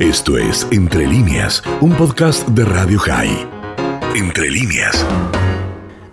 Esto es Entre líneas, un podcast de Radio High. Entre líneas.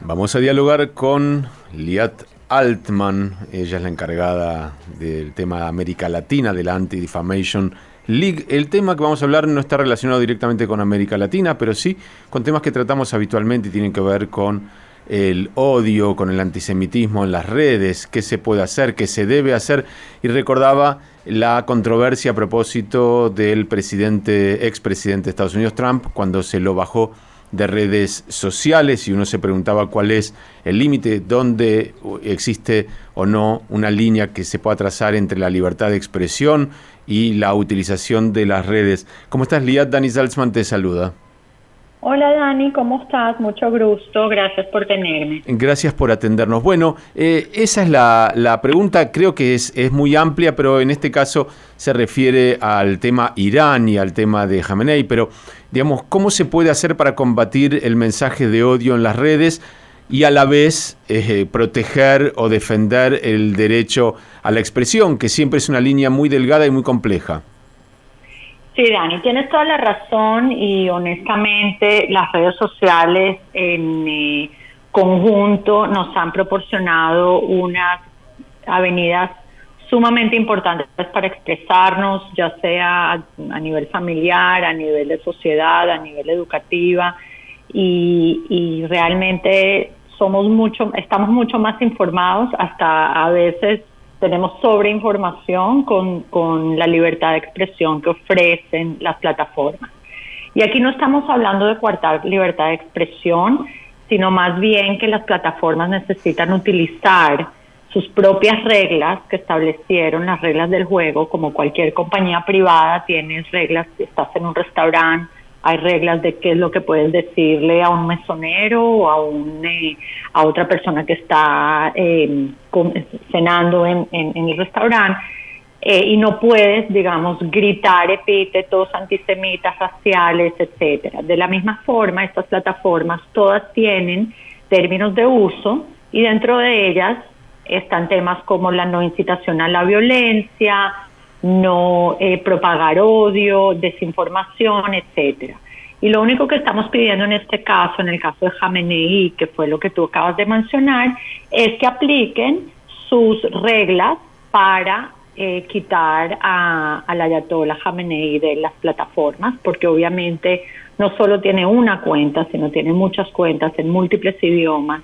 Vamos a dialogar con Liat Altman. Ella es la encargada del tema de América Latina, de la Anti-Defamation League. El tema que vamos a hablar no está relacionado directamente con América Latina, pero sí con temas que tratamos habitualmente y tienen que ver con el odio, con el antisemitismo en las redes, qué se puede hacer, qué se debe hacer. Y recordaba la controversia a propósito del presidente, expresidente de Estados Unidos, Trump, cuando se lo bajó de redes sociales y uno se preguntaba cuál es el límite, dónde existe o no una línea que se pueda trazar entre la libertad de expresión y la utilización de las redes. ¿Cómo estás, Liat? Dani Salzman te saluda. Hola Dani, ¿cómo estás? Mucho gusto, gracias por tenerme. Gracias por atendernos. Bueno, eh, esa es la, pregunta, creo que es, es, muy amplia, pero en este caso se refiere al tema Irán y al tema de Jamenei, pero digamos, ¿cómo se puede hacer para combatir el mensaje de odio en las redes y a la vez eh, proteger o defender el derecho a la expresión, que siempre es una línea muy delgada y muy compleja? Sí, Dani, tienes toda la razón y honestamente las redes sociales en eh, conjunto nos han proporcionado unas avenidas sumamente importantes para expresarnos, ya sea a, nivel familiar, a nivel de sociedad, a nivel educativa y, y realmente somos mucho, estamos mucho más informados, hasta a veces tenemos sobreinformación con, con la libertad de expresión que ofrecen las plataformas. Y aquí no estamos hablando de coartar libertad de expresión, sino más bien que las plataformas necesitan utilizar sus propias reglas que establecieron, las reglas del juego, como cualquier compañía privada, tienes reglas, si estás en un restaurante, hay reglas de qué es lo que puedes decirle a un mesonero o a, un, eh, a otra persona que está eh, cenando en, en, el restaurante. Eh, y no puedes, digamos, gritar epítetos antisemitas, raciales, etcétera. De la misma forma, estas plataformas todas tienen términos de uso y dentro de ellas están temas como la no incitación a la violencia, no eh, propagar odio, desinformación, etcétera. Y lo único que estamos pidiendo en este caso, en el caso de Jamenei, que fue lo que tú acabas de mencionar, es que apliquen sus reglas para eh, quitar a, a la Ayatollah Jamenei de las plataformas, porque obviamente no solo tiene una cuenta, sino tiene muchas cuentas en múltiples idiomas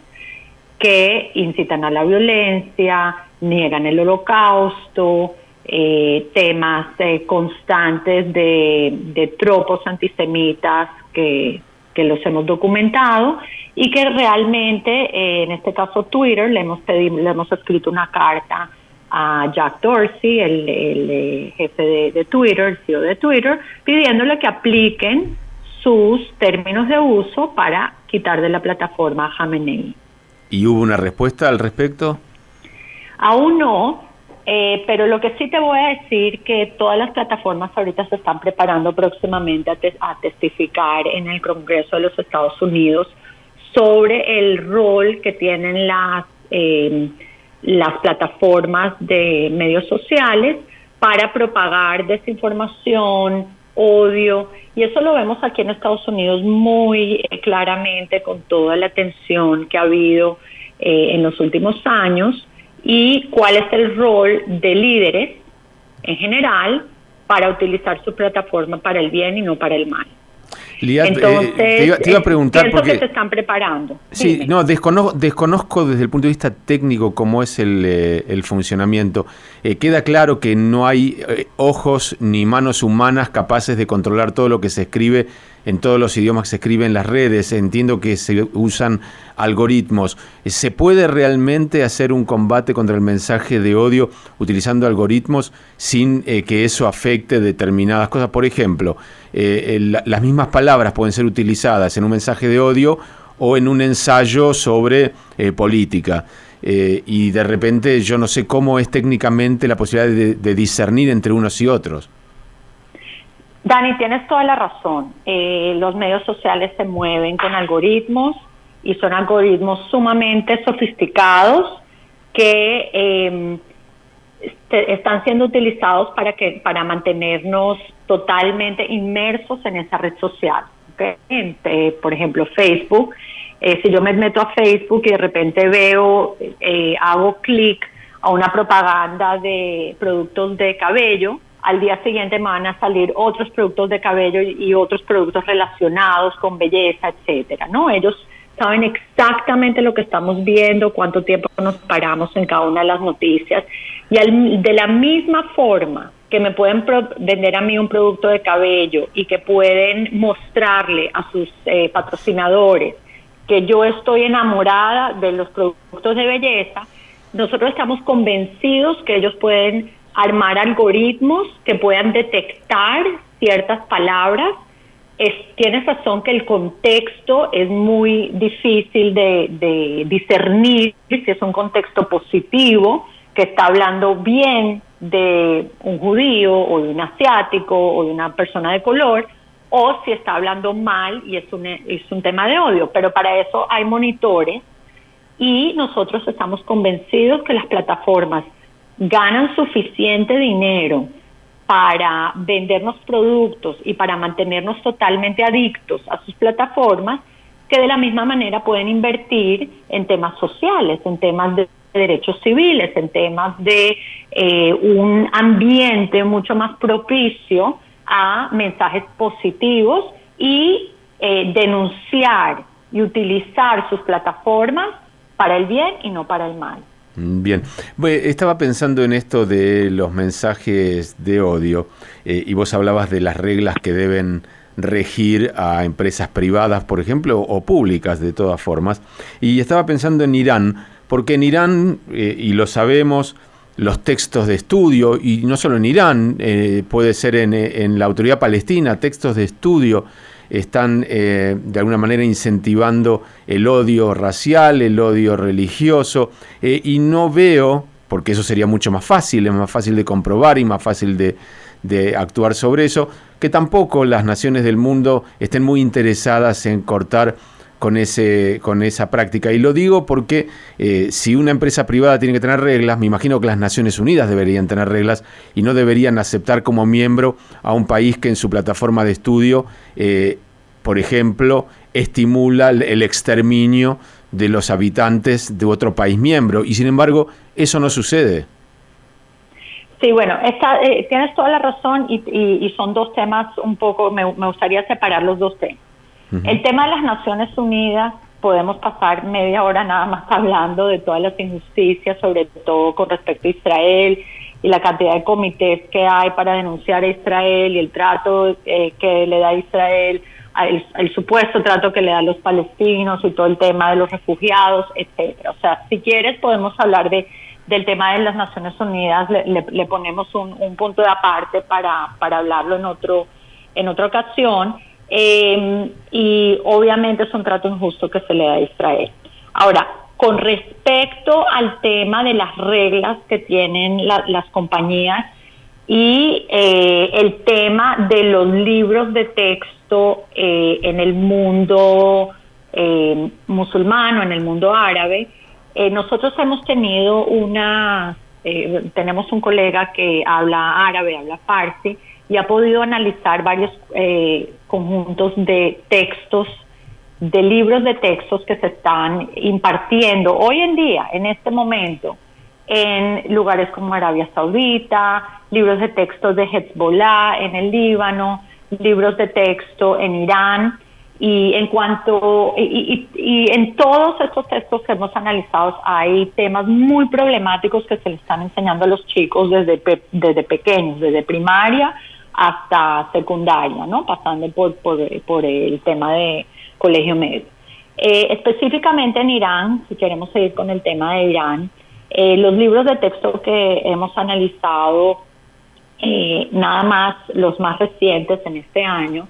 que incitan a la violencia, niegan el holocausto, eh, temas eh, constantes de, de, tropos antisemitas que, que, los hemos documentado y que realmente, eh, en este caso Twitter, le hemos, pedido, le hemos escrito una carta a Jack Dorsey, el, el jefe de, Twitter, el CEO de Twitter, pidiéndole que apliquen sus términos de uso para quitar de la plataforma a Jamenei. ¿Y hubo una respuesta al respecto? Aún no, eh, pero lo que sí te voy a decir que todas las plataformas ahorita se están preparando próximamente a, testificar en el Congreso de los Estados Unidos sobre el rol que tienen las em, las plataformas de medios sociales para propagar desinformación, odio, y eso lo vemos aquí en Estados Unidos muy eh, claramente con toda la atención que ha habido eh, en los últimos años y cuál es el rol de líderes en general para utilizar su plataforma para el bien y no para el mal. Entonces, te, iba, a preguntar porque que se están preparando. Sí, no, desconozco, desconozco, desde el punto de vista técnico cómo es el, eh, el funcionamiento. Eh, queda claro que no hay eh, ojos ni manos humanas capaces de controlar todo lo que se escribe en todos los idiomas que se escriben en las redes. Entiendo que se usan algoritmos. ¿Se puede realmente hacer un combate contra el mensaje de odio utilizando algoritmos sin que eso afecte determinadas cosas? Por ejemplo, las mismas palabras pueden ser utilizadas en un mensaje de odio o en un ensayo sobre política. Eh, y de repente yo no sé cómo es técnicamente la posibilidad de, discernir entre unos y otros. Dani, tienes toda la razón. Eh, los medios sociales se mueven con algoritmos y son algoritmos sumamente sofisticados que em, están siendo utilizados para que para mantenernos totalmente inmersos en esa red social. Eh, por ejemplo, Facebook. Eh, si yo me meto a Facebook y de repente veo, eh, hago clic a una propaganda de productos de cabello, al día siguiente me van a salir otros productos de cabello y, otros productos relacionados con belleza, etcétera, ¿no? Ellos saben exactamente lo que estamos viendo, cuánto tiempo nos paramos en cada una de las noticias y de la misma forma que me pueden vender a mí un producto de cabello y que pueden mostrarle a sus eh, patrocinadores que yo estoy enamorada de los productos de belleza, nosotros estamos convencidos que ellos pueden armar algoritmos que puedan detectar ciertas palabras. Es, tienes razón que el contexto es muy difícil de, de discernir si es un contexto positivo, que está hablando bien de un judío o de un asiático o de una persona de color, o si está hablando mal y es un, es un tema de odio. Pero para eso hay monitores y nosotros estamos convencidos que las plataformas ganan suficiente dinero para vendernos productos y para mantenernos totalmente adictos a sus plataformas, que de la misma manera pueden invertir en temas sociales, en temas de derechos civiles, en temas de eh, un ambiente mucho más propicio a mensajes positivos y eh, denunciar y utilizar sus plataformas para el bien y no para el mal. Bien, estaba pensando en esto de los mensajes de odio eh, y vos hablabas de las reglas que deben regir a empresas privadas, por ejemplo, o públicas de todas formas. Y estaba pensando en Irán, porque en Irán, eh, y lo sabemos, los textos de estudio, y no solo en Irán, eh, puede ser en, la autoridad palestina, textos de estudio están eh, de alguna manera incentivando el odio racial, el odio religioso, y no veo, porque eso sería mucho más fácil, es más fácil de comprobar y más fácil de, de actuar sobre eso, que tampoco las naciones del mundo estén muy interesadas en cortar con, ese, con esa práctica. Y lo digo porque eh, si una empresa privada tiene que tener reglas, me imagino que las Naciones Unidas deberían tener reglas y no deberían aceptar como miembro a un país que en su plataforma de estudio, eh, por ejemplo, estimula el exterminio de los habitantes de otro país miembro. Y sin embargo, eso no sucede. Sí, bueno, eh, tienes toda la razón y, son dos temas un poco, me gustaría separar los dos temas. El tema de las Naciones Unidas, podemos pasar media hora nada más hablando de todas las injusticias, sobre todo con respecto a Israel y la cantidad de comités que hay para denunciar a Israel y el trato eh, que le da a Israel, el, supuesto trato que le da a los palestinos y todo el tema de los refugiados, etcétera. O sea, si quieres podemos hablar de del tema de las Naciones Unidas, le, ponemos un, un, punto de aparte para, para hablarlo en otro en otra ocasión. Eh, y obviamente es un trato injusto que se le da a Israel. Ahora, con respecto al tema de las reglas que tienen las compañías y eh, el tema de los libros de texto eh, en el mundo eh, musulmán en el mundo árabe, nosotros hemos tenido una, tenemos un colega que habla árabe, habla farsi, y ha podido analizar varios eh, conjuntos de textos, de libros de textos que se están impartiendo hoy en día, en este momento, en lugares como Arabia Saudita, libros de textos de Hezbollah en el Líbano, libros de texto en Irán. Y en cuanto, y, en todos estos textos que hemos analizado hay temas muy problemáticos que se le están enseñando a los chicos desde, desde pequeños, desde primaria hasta secundaria, ¿no? Pasando por, por, el tema de colegio medio. Eh, específicamente en Irán, si queremos seguir con el tema de Irán, eh, los libros de texto que hemos analizado, eh, nada más los más recientes en este año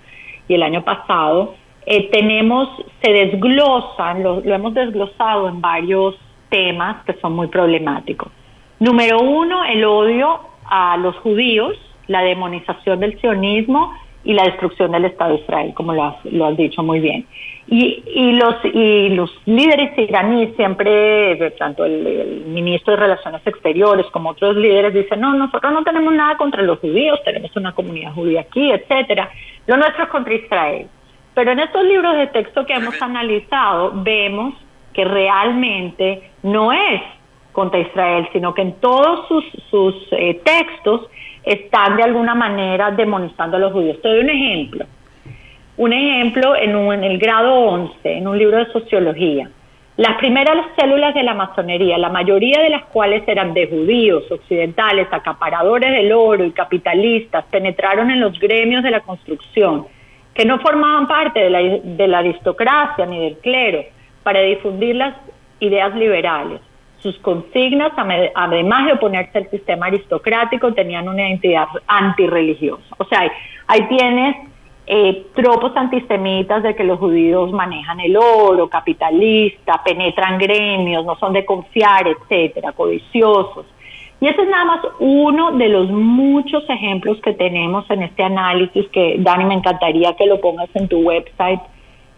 y el año pasado, tenemos, se desglosan, lo, lo hemos desglosado en varios temas que son muy problemáticos. Número uno, el odio a los judíos, la demonización del sionismo y la destrucción del Estado de Israel, como lo has, lo has dicho muy bien. Y, y, los, y los líderes iraníes siempre, tanto el, ministro de Relaciones Exteriores como otros líderes, dicen, no, nosotros no tenemos nada contra los judíos, tenemos una comunidad judía aquí, etcétera. Lo nuestro es contra Israel. Pero en estos libros de texto que hemos analizado, vemos que realmente no es contra Israel, sino que en todos sus, eh, textos están de alguna manera demonizando a los judíos. Te doy un ejemplo. Un ejemplo en, en el grado 11, en un libro de sociología. Las primeras células de la masonería, la mayoría de las cuales eran de judíos occidentales, acaparadores del oro y capitalistas, penetraron en los gremios de la construcción, que no formaban parte de la, de la aristocracia ni del clero, para difundir las ideas liberales. Sus consignas, además de oponerse al sistema aristocrático, tenían una identidad antirreligiosa. O sea, ahí tienes eh, tropos antisemitas de que los judíos manejan el oro, capitalista, penetran gremios, no son de confiar, etcétera, codiciosos. Y ese es nada más uno de los muchos ejemplos que tenemos en este análisis que, Dani, me encantaría que lo pongas en tu website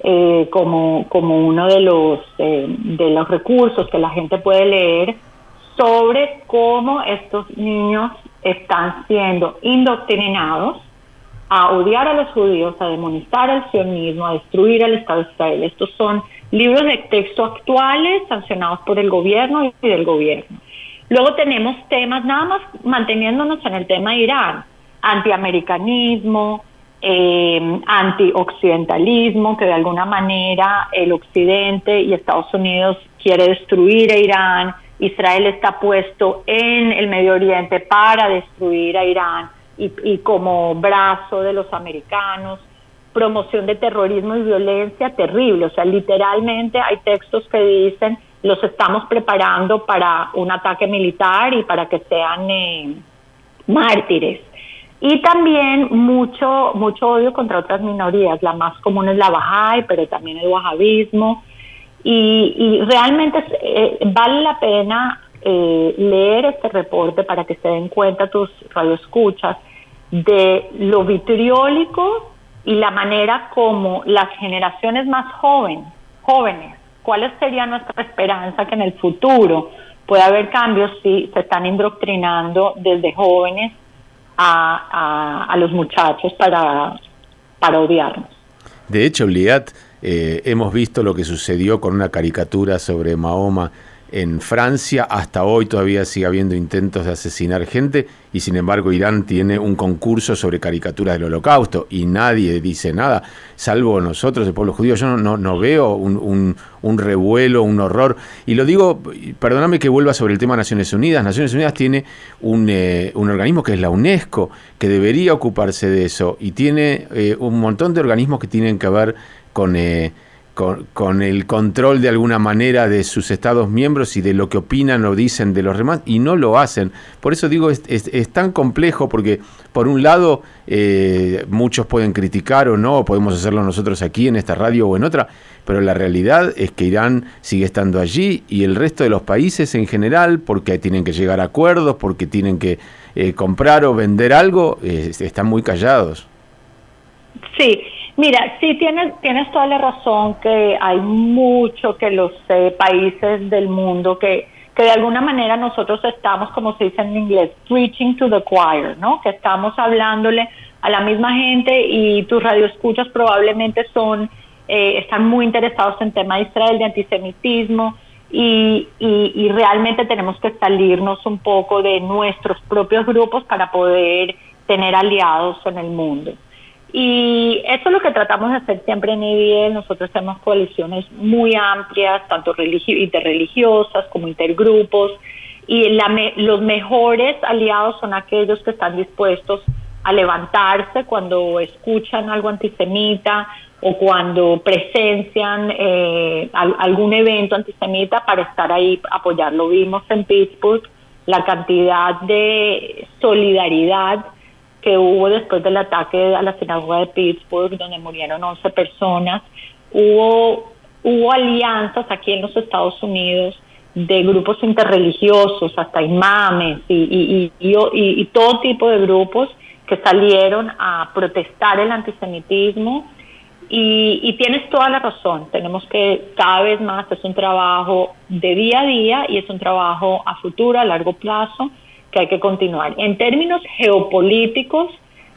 eh, como, como uno de los, eh, de los recursos que la gente puede leer sobre cómo estos niños están siendo indoctrinados a odiar a los judíos, a demonizar al sionismo, a destruir al Estado de Israel. Estos son libros de texto actuales sancionados por el gobierno y del gobierno. Luego tenemos temas, nada más manteniéndonos en el tema de Irán, antiamericanismo, eh, antioccidentalismo, que de alguna manera el Occidente y Estados Unidos quiere destruir a Irán, Israel está puesto en el Medio Oriente para destruir a Irán y, y como brazo de los americanos, promoción de terrorismo y violencia terrible, o sea, literalmente hay textos que dicen los estamos preparando para un ataque militar y para que sean eh, mártires. Y también mucho, mucho odio contra otras minorías. La más común es la Bahá'í, pero también el wahabismo. Y, realmente eh, vale la pena eh, leer este reporte para que se den cuenta tus radioescuchas de lo vitriólico y la manera como las generaciones más jóvenes, jóvenes, cuál sería nuestra esperanza que en el futuro pueda haber cambios si se están indoctrinando desde jóvenes a, los muchachos para, para. De hecho, Liat, eh, hemos visto lo que sucedió con una caricatura sobre Mahoma en Francia hasta hoy todavía sigue habiendo intentos de asesinar gente y sin embargo Irán tiene un concurso sobre caricaturas del holocausto y nadie dice nada, salvo nosotros, el pueblo judío. Yo no, no, veo un, un, revuelo, un horror. Y lo digo, perdóname que vuelva sobre el tema de Naciones Unidas. Naciones Unidas tiene un, eh, un organismo que es la UNESCO, que debería ocuparse de eso y tiene eh, un montón de organismos que tienen que ver con... Eh, con, el control de alguna manera de sus Estados miembros y de lo que opinan o dicen de los demás, y no lo hacen. Por eso digo, es, es, tan complejo porque, por un lado, eh, muchos pueden criticar o no, podemos hacerlo nosotros aquí en esta radio o en otra, pero la realidad es que Irán sigue estando allí y el resto de los países en general, porque tienen que llegar a acuerdos, porque tienen que eh, comprar o vender algo, eh, están muy callados. Sí, Mira, sí tienes, tienes toda la razón que hay mucho que los eh, países del mundo que, que de alguna manera nosotros estamos, como se dice en inglés, preaching to the choir, ¿no? Que estamos hablándole a la misma gente y tus radioescuchas probablemente son, eh, están muy interesados en tema de Israel, de antisemitismo y, y, y realmente tenemos que salirnos un poco de nuestros propios grupos para poder tener aliados en el mundo. Y eso es lo que tratamos de hacer siempre en IBL. Nosotros tenemos coaliciones muy amplias, tanto interreligiosas como intergrupos. Y los mejores aliados son aquellos que están dispuestos a levantarse cuando escuchan algo antisemita o cuando presencian eh, algún evento antisemita para estar ahí, apoyarlo. Vimos en Pittsburgh la cantidad de solidaridad que hubo después del ataque a la sinagoga de Pittsburgh, donde murieron 11 personas, hubo, hubo alianzas aquí en los Estados Unidos de grupos interreligiosos, hasta imames y, y, y, y todo tipo de grupos que salieron a protestar el antisemitismo. Y, tienes toda la razón, tenemos que cada vez más, es un trabajo de día a día y es un trabajo a futuro, a largo plazo, que hay que continuar. En términos geopolíticos,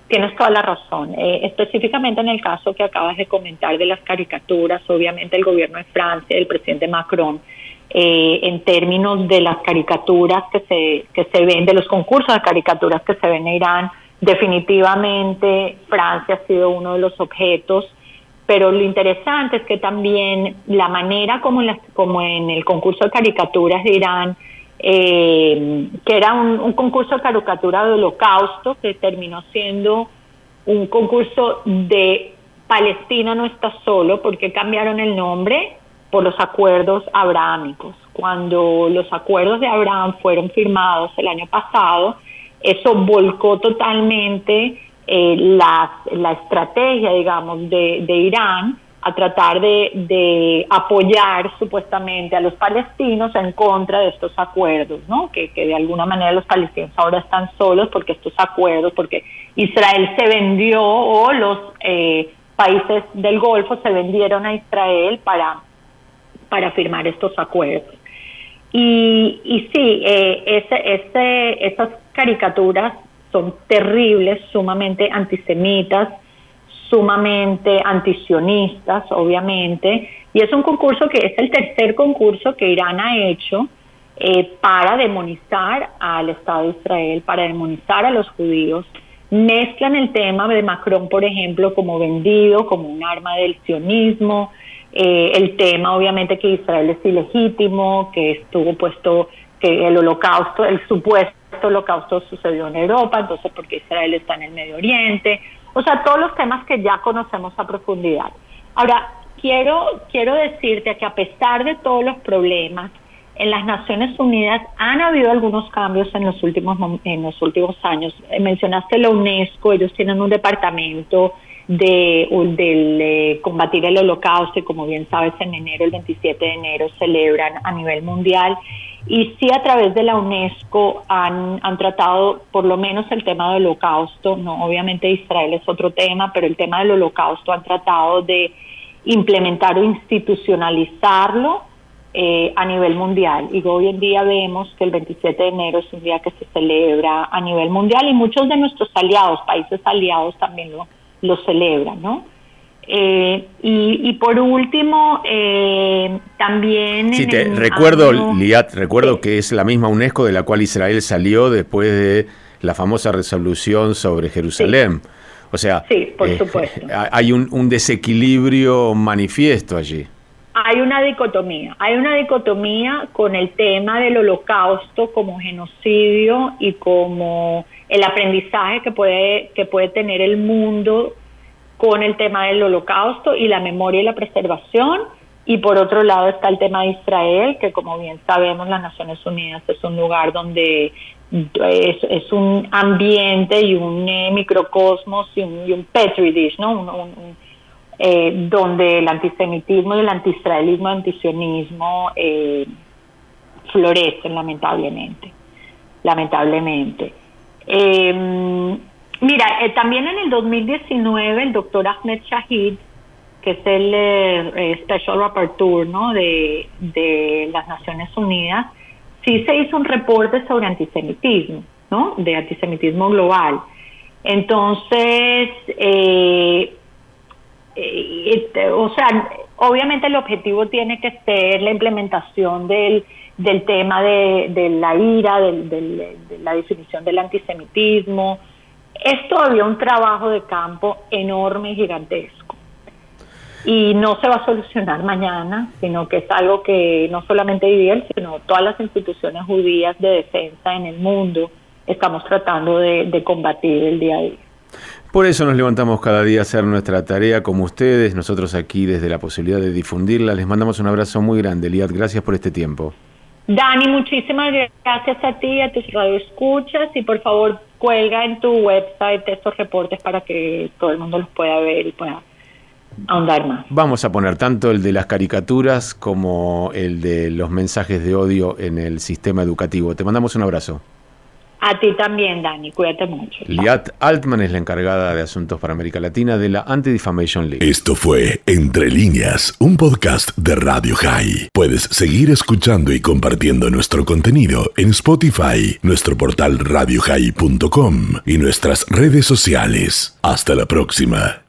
tienes toda la razón. Eh, específicamente en el caso que acabas de comentar de las caricaturas, obviamente el gobierno de Francia, el presidente Macron, eh, en términos de las caricaturas que se, que se ven, de los concursos de caricaturas que se ven en Irán, definitivamente Francia ha sido uno de los objetos pero lo interesante es que también la manera como, como en el concurso de caricaturas de Irán, eh, que era un, concurso de caricatura de holocausto, que terminó siendo un concurso de Palestina no está solo, porque cambiaron el nombre por los acuerdos abrahámicos. Cuando los acuerdos de Abraham fueron firmados el año pasado, eso volcó totalmente eh, la, estrategia, digamos, de, Irán a tratar de, apoyar supuestamente a los palestinos en contra de estos acuerdos, ¿no? Que, de alguna manera los palestinos ahora están solos porque estos acuerdos, porque Israel se vendió o los eh, países del Golfo se vendieron a Israel para, para firmar estos acuerdos. Y, y sí, eh, ese, ese, esas caricaturas son terribles, sumamente antisemitas, sumamente antisionistas, obviamente, y es un concurso que es el tercer concurso que Irán ha hecho eh, para demonizar al Estado de Israel, para demonizar a los judíos. Mezclan el tema de Macron, por ejemplo, como vendido, como un arma del sionismo, eh, el tema obviamente que Israel es ilegítimo, que estuvo puesto, que el holocausto, el supuesto holocausto sucedió en Europa, entonces porque Israel está en el Medio Oriente, o sea, todos los temas que ya conocemos a profundidad. Ahora, quiero, quiero decirte que a pesar de todos los problemas, en las Naciones Unidas han habido algunos cambios en los últimos en los últimos años. Eh, mencionaste la UNESCO, ellos tienen un departamento de del combatir el holocausto y como bien sabes en enero, el 27 de enero celebran a nivel mundial y sí a través de la UNESCO han, han tratado por lo menos el tema del holocausto, no obviamente Israel es otro tema, pero el tema del holocausto han tratado de implementar o institucionalizarlo eh, a nivel mundial. Y hoy en día vemos que el 27 de enero es un día que se celebra a nivel mundial y muchos de nuestros aliados, países aliados también lo, lo celebran, ¿no? Eh, y, por último, eh, también... Sí, te recuerdo, Liat, recuerdo que es la misma UNESCO de la cual Israel salió después de la famosa resolución sobre Jerusalén. O sea, sí, por eh, supuesto. hay un, un desequilibrio manifiesto allí. Hay una dicotomía, hay una dicotomía con el tema del holocausto como genocidio y como el aprendizaje que puede, que puede tener el mundo con el tema del holocausto y la memoria y la preservación. Y por otro lado está el tema de Israel, que como bien sabemos las Naciones Unidas es un lugar donde es, un ambiente y un eh, microcosmos y un, petri dish, ¿no? Eh, donde el antisemitismo y el antiisraelismo, el antisionismo eh, florecen lamentablemente, lamentablemente. Eh, Mira, eh, también en el 2019 el doctor Ahmed Shahid, que es el eh, eh, Special Rapporteur ¿no? de, de las Naciones Unidas, sí se hizo un reporte sobre antisemitismo, ¿no? de antisemitismo global. Entonces, este, o sea, obviamente el objetivo tiene que ser la implementación del, del tema de, de la ira, del, de la definición del antisemitismo, es todavía un trabajo de campo enorme y gigantesco. Y no se va a solucionar mañana, sino que es algo que no solamente Israel, sino todas las instituciones judías de defensa en el mundo estamos tratando de, combatir el día a día. Por eso nos levantamos cada día a hacer nuestra tarea como ustedes, nosotros aquí desde la posibilidad de difundirla. Les mandamos un abrazo muy grande, Liat. Gracias por este tiempo. Dani, muchísimas gracias a ti, a tus radioescuchas y por favor cuelga en tu website estos reportes para que todo el mundo los pueda ver y pueda ahondar más. Vamos a poner tanto el de las caricaturas como el de los mensajes de odio en el sistema educativo. Te mandamos un abrazo. A ti también, Dani. Cuídate mucho. Liat Altman es la encargada de asuntos para América Latina de la Anti-Defamation League. Esto fue Entre líneas, un podcast de Radio High. Puedes seguir escuchando y compartiendo nuestro contenido en Spotify, nuestro portal radiohigh.com y nuestras redes sociales. Hasta la próxima.